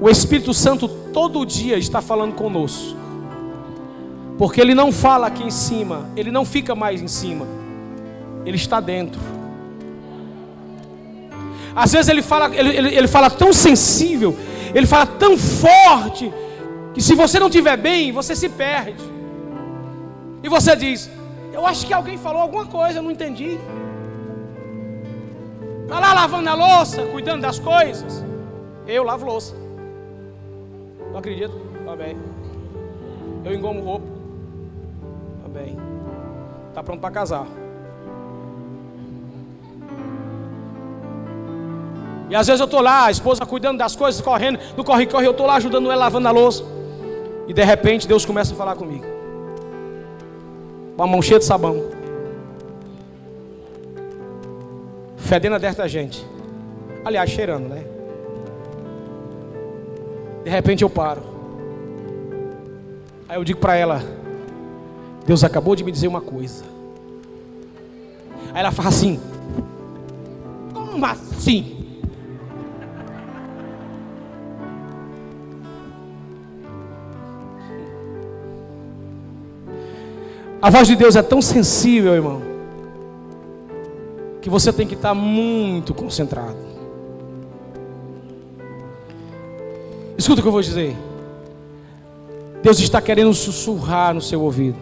O Espírito Santo todo dia está falando conosco. Porque ele não fala aqui em cima, ele não fica mais em cima. Ele está dentro. Às vezes ele fala, ele, ele, ele fala tão sensível, ele fala tão forte, que se você não estiver bem, você se perde. E você diz: Eu acho que alguém falou alguma coisa, eu não entendi. Está lá lavando a louça, cuidando das coisas. Eu lavo louça. Não acredito? Tá bem. Eu engomo roupa. Tá bem. Tá pronto para casar. E às vezes eu estou lá, a esposa cuidando das coisas, correndo, no corre-corre, eu estou lá ajudando ela lavando a louça. E de repente Deus começa a falar comigo. Com a mão cheia de sabão. Fedendo a detergente. Aliás, cheirando, né? De repente eu paro. Aí eu digo para ela: Deus acabou de me dizer uma coisa. Aí ela fala assim: Como assim? A voz de Deus é tão sensível, irmão, que você tem que estar muito concentrado. Escuta o que eu vou dizer. Deus está querendo sussurrar no seu ouvido.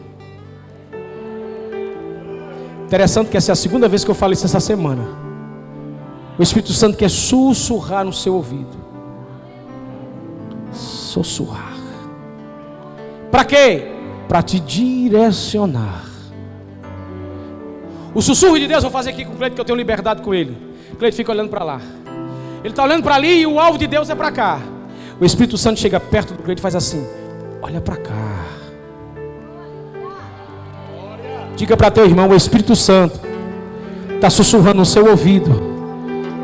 Interessante que essa é a segunda vez que eu falo isso essa semana. O Espírito Santo quer sussurrar no seu ouvido. Sussurrar. Para quê? Para te direcionar. O sussurro de Deus, eu vou fazer aqui com o Cleito, que eu tenho liberdade com ele. O Cleito fica olhando para lá. Ele está olhando para ali e o alvo de Deus é para cá. O Espírito Santo chega perto do Cleito e faz assim: Olha para cá. Diga para teu irmão: O Espírito Santo está sussurrando no seu ouvido,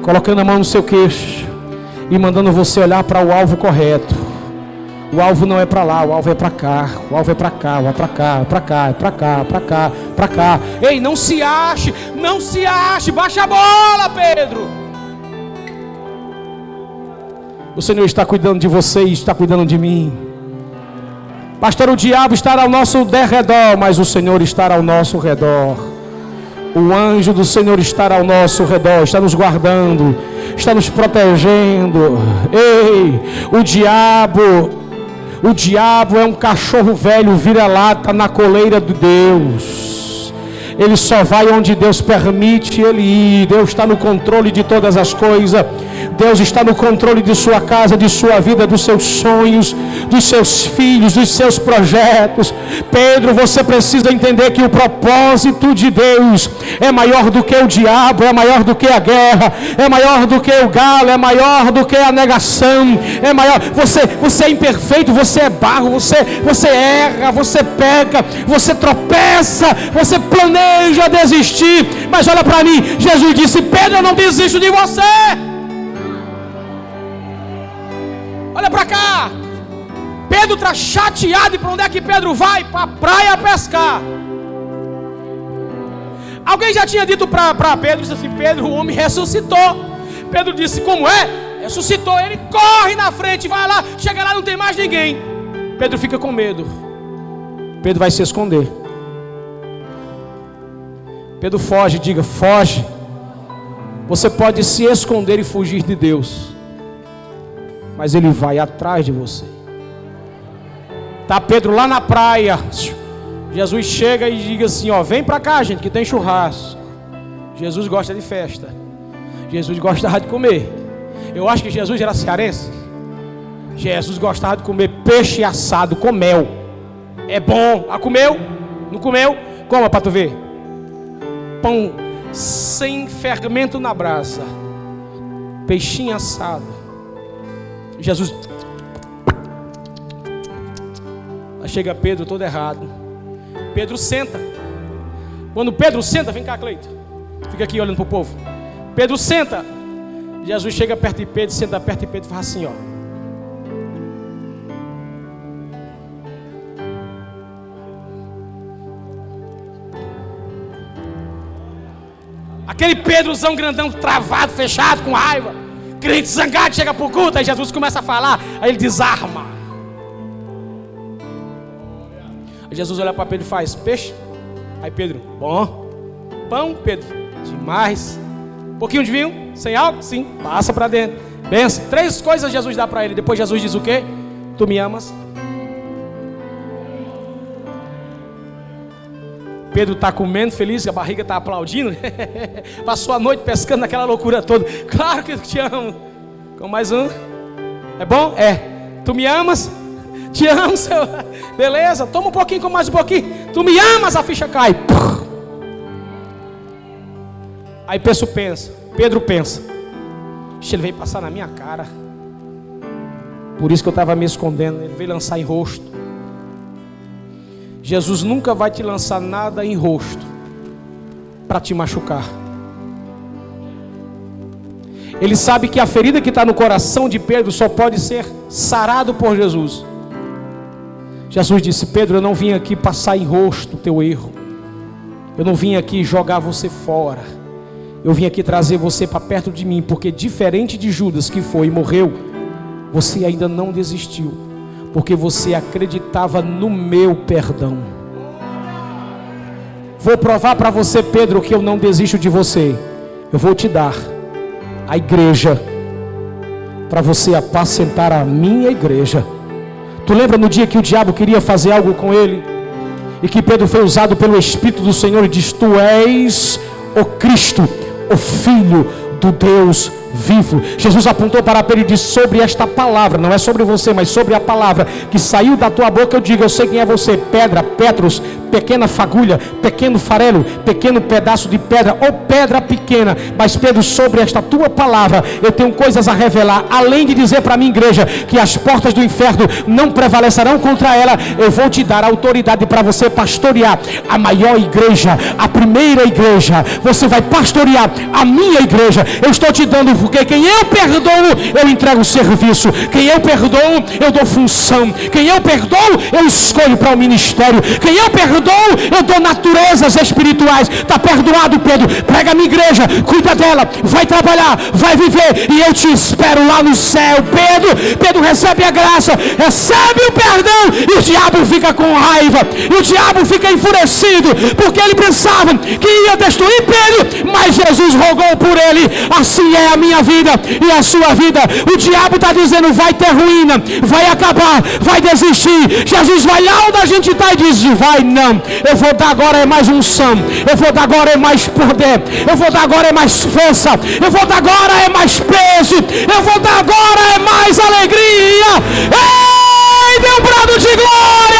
colocando a mão no seu queixo e mandando você olhar para o alvo correto. O alvo não é para lá, o alvo é para cá. O alvo é para cá, alvo é para cá, é para cá, é para cá, para cá, para cá. Ei, não se ache, não se ache, baixa a bola, Pedro. O Senhor está cuidando de você e está cuidando de mim. Pastor, o diabo estará ao nosso derredor, mas o Senhor estará ao nosso redor. O anjo do Senhor estará ao nosso redor, está nos guardando, está nos protegendo. Ei, o diabo o diabo é um cachorro velho, vira-lata na coleira de Deus. Ele só vai onde Deus permite ele ir. Deus está no controle de todas as coisas. Deus está no controle de sua casa, de sua vida, dos seus sonhos, dos seus filhos, dos seus projetos. Pedro, você precisa entender que o propósito de Deus é maior do que o diabo, é maior do que a guerra, é maior do que o galo, é maior do que a negação, é maior. Você, você é imperfeito, você é barro, você, você erra, você peca, você tropeça, você planeja desistir. Mas olha para mim, Jesus disse: Pedro, eu não desisto de você. Olha para cá. Pedro está chateado. E para onde é que Pedro vai? Para a praia pescar. Alguém já tinha dito para Pedro: disse assim, Pedro, o homem ressuscitou. Pedro disse: Como é? Ressuscitou. Ele corre na frente, vai lá. Chega lá, não tem mais ninguém. Pedro fica com medo. Pedro vai se esconder. Pedro foge, diga: foge. Você pode se esconder e fugir de Deus mas ele vai atrás de você. Tá Pedro lá na praia. Jesus chega e diz assim, ó, vem para cá, gente, que tem churrasco. Jesus gosta de festa. Jesus gostava de comer. Eu acho que Jesus era cearense. Jesus gostava de comer peixe assado com mel. É bom. Ah, comeu? Não comeu? Coma para tu ver. Pão sem fermento na brasa. Peixinho assado. Jesus. Aí chega Pedro todo errado. Pedro senta. Quando Pedro senta, vem cá, Cleito. Fica aqui olhando para o povo. Pedro senta. Jesus chega perto de Pedro, senta perto de Pedro e faz assim, ó. Aquele Pedrozão grandão, travado, fechado, com raiva. Crente zangado chega para o culto, aí Jesus começa a falar, aí ele desarma. Aí Jesus olha para Pedro e faz: Peixe. Aí Pedro, bom. Pão, Pedro? Demais. Pouquinho de vinho? Sem álcool? Sim. Passa para dentro. Pensa. Três coisas Jesus dá para ele. Depois Jesus diz o quê? Tu me amas? Pedro está comendo feliz, a barriga está aplaudindo. Passou a noite pescando naquela loucura toda. Claro que eu te amo. Com mais um. É bom? É. Tu me amas? Te amo, seu. Beleza? Toma um pouquinho com mais um pouquinho. Tu me amas, a ficha cai. Aí Pedro pensa. Pedro pensa. Ele veio passar na minha cara. Por isso que eu estava me escondendo. Ele veio lançar em rosto. Jesus nunca vai te lançar nada em rosto para te machucar. Ele sabe que a ferida que está no coração de Pedro só pode ser sarado por Jesus. Jesus disse: Pedro, eu não vim aqui passar em rosto o teu erro. Eu não vim aqui jogar você fora. Eu vim aqui trazer você para perto de mim, porque diferente de Judas que foi e morreu, você ainda não desistiu porque você acreditava no meu perdão. Vou provar para você, Pedro, que eu não desisto de você. Eu vou te dar a igreja para você apacentar a minha igreja. Tu lembra no dia que o diabo queria fazer algo com ele? E que Pedro foi usado pelo Espírito do Senhor e diz: Tu és o Cristo, o Filho do Deus vivo. Jesus apontou para Pedro e disse: Sobre esta palavra, não é sobre você, mas sobre a palavra que saiu da tua boca, eu digo: Eu sei quem é você, pedra, Petros, pequena fagulha, pequeno farelo, pequeno pedaço de pedra ou pedra pequena. Mas Pedro, sobre esta tua palavra, eu tenho coisas a revelar. Além de dizer para a minha igreja que as portas do inferno não prevalecerão contra ela, eu vou te dar autoridade para você pastorear a maior igreja, a primeira igreja. Você vai pastorear a minha igreja. Eu estou te dando porque quem eu perdoo, eu entrego serviço. Quem eu perdoo, eu dou função. Quem eu perdoo, eu escolho para o ministério. Quem eu perdoo, eu dou naturezas espirituais. Está perdoado, Pedro. Prega a minha igreja, cuida dela, vai trabalhar, vai viver. E eu te espero lá no céu. Pedro, Pedro recebe a graça, recebe o perdão. E o diabo fica com raiva. E o diabo fica enfurecido. Porque ele pensava que ia destruir Pedro. Mas Jesus rogou por ele. Assim é a minha minha vida e a sua vida. O diabo está dizendo: vai ter ruína, vai acabar, vai desistir. Jesus vai lá onde a gente está e diz: vai não, eu vou dar agora é mais unção, eu vou dar agora é mais poder, eu vou dar agora é mais força, eu vou dar agora é mais peso, eu vou dar agora é mais alegria. Ei, deu um brado de glória!